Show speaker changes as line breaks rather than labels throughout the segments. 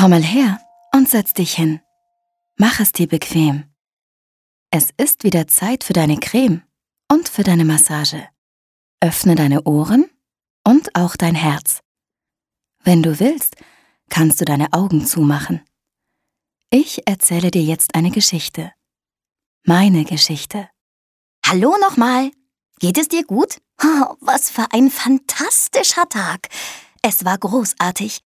Komm mal her und setz dich hin. Mach es dir bequem. Es ist wieder Zeit für deine Creme und für deine Massage. Öffne deine Ohren und auch dein Herz. Wenn du willst, kannst du deine Augen zumachen. Ich erzähle dir jetzt eine Geschichte. Meine Geschichte.
Hallo nochmal. Geht es dir gut? Oh, was für ein fantastischer Tag. Es war großartig.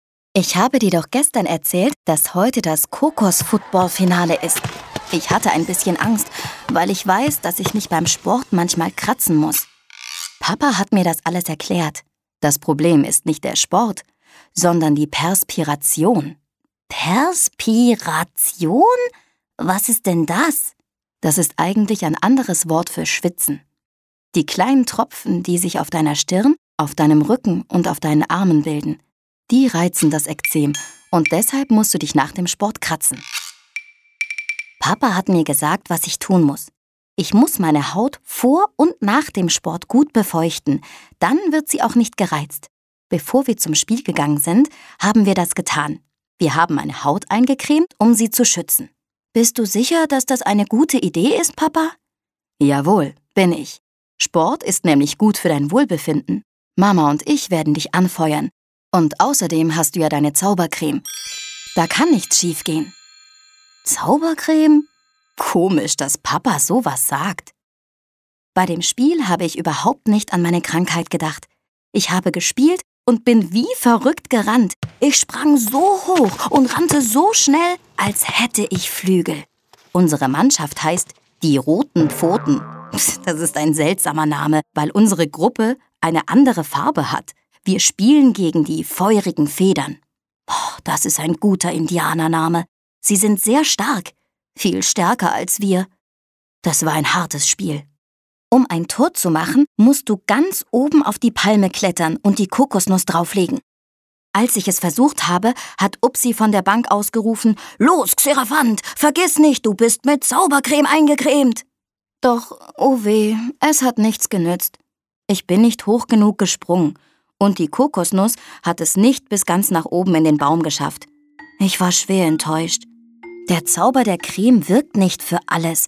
Ich habe dir doch gestern erzählt, dass heute das Kokos-Football-Finale ist. Ich hatte ein bisschen Angst, weil ich weiß, dass ich mich beim Sport manchmal kratzen muss. Papa hat mir das alles erklärt. Das Problem ist nicht der Sport, sondern die Perspiration.
Perspiration? Was ist denn das?
Das ist eigentlich ein anderes Wort für Schwitzen. Die kleinen Tropfen, die sich auf deiner Stirn, auf deinem Rücken und auf deinen Armen bilden, die reizen das Ekzem und deshalb musst du dich nach dem Sport kratzen. Papa hat mir gesagt, was ich tun muss. Ich muss meine Haut vor und nach dem Sport gut befeuchten, dann wird sie auch nicht gereizt. Bevor wir zum Spiel gegangen sind, haben wir das getan. Wir haben meine Haut eingecremt, um sie zu schützen. Bist du sicher, dass das eine gute Idee ist, Papa? Jawohl, bin ich. Sport ist nämlich gut für dein Wohlbefinden. Mama und ich werden dich anfeuern. Und außerdem hast du ja deine Zaubercreme. Da kann nichts schiefgehen. Zaubercreme? Komisch, dass Papa sowas sagt. Bei dem Spiel habe ich überhaupt nicht an meine Krankheit gedacht. Ich habe gespielt und bin wie verrückt gerannt. Ich sprang so hoch und rannte so schnell, als hätte ich Flügel. Unsere Mannschaft heißt die Roten Pfoten. Das ist ein seltsamer Name, weil unsere Gruppe eine andere Farbe hat. Wir spielen gegen die feurigen Federn. Oh, das ist ein guter Indianername. Sie sind sehr stark viel stärker als wir. Das war ein hartes Spiel. Um ein Tor zu machen, musst du ganz oben auf die Palme klettern und die Kokosnuss drauflegen. Als ich es versucht habe, hat Upsi von der Bank ausgerufen, Los, Xeraphant, vergiss nicht, du bist mit Zaubercreme eingecremt. Doch, oh weh, es hat nichts genützt. Ich bin nicht hoch genug gesprungen und die Kokosnuss hat es nicht bis ganz nach oben in den Baum geschafft. Ich war schwer enttäuscht. Der Zauber der Creme wirkt nicht für alles.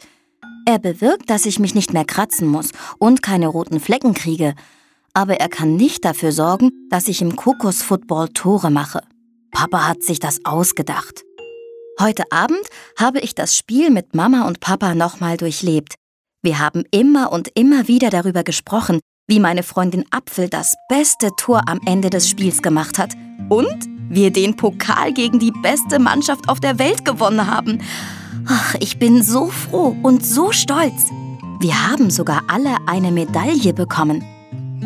Er bewirkt, dass ich mich nicht mehr kratzen muss und keine roten Flecken kriege. Aber er kann nicht dafür sorgen, dass ich im Kokosfootball Tore mache. Papa hat sich das ausgedacht. Heute Abend habe ich das Spiel mit Mama und Papa nochmal durchlebt. Wir haben immer und immer wieder darüber gesprochen, wie meine Freundin Apfel das beste Tor am Ende des Spiels gemacht hat. Und wir den Pokal gegen die beste Mannschaft auf der Welt gewonnen haben. Ach, ich bin so froh und so stolz. Wir haben sogar alle eine Medaille bekommen.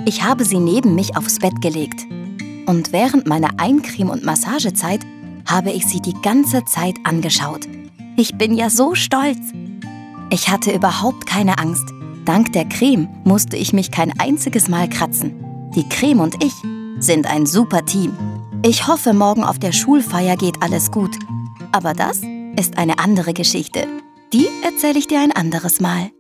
Ich habe sie neben mich aufs Bett gelegt. Und während meiner Eincreme- und Massagezeit habe ich sie die ganze Zeit angeschaut. Ich bin ja so stolz. Ich hatte überhaupt keine Angst. Dank der Creme musste ich mich kein einziges Mal kratzen. Die Creme und ich sind ein super Team. Ich hoffe, morgen auf der Schulfeier geht alles gut. Aber das ist eine andere Geschichte. Die erzähle ich dir ein anderes Mal.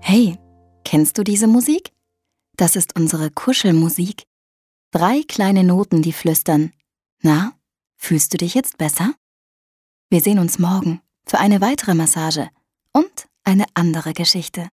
Hey, kennst du diese Musik? Das ist unsere Kuschelmusik. Drei kleine Noten, die flüstern. Na, fühlst du dich jetzt besser? Wir sehen uns morgen für eine weitere Massage und eine andere Geschichte.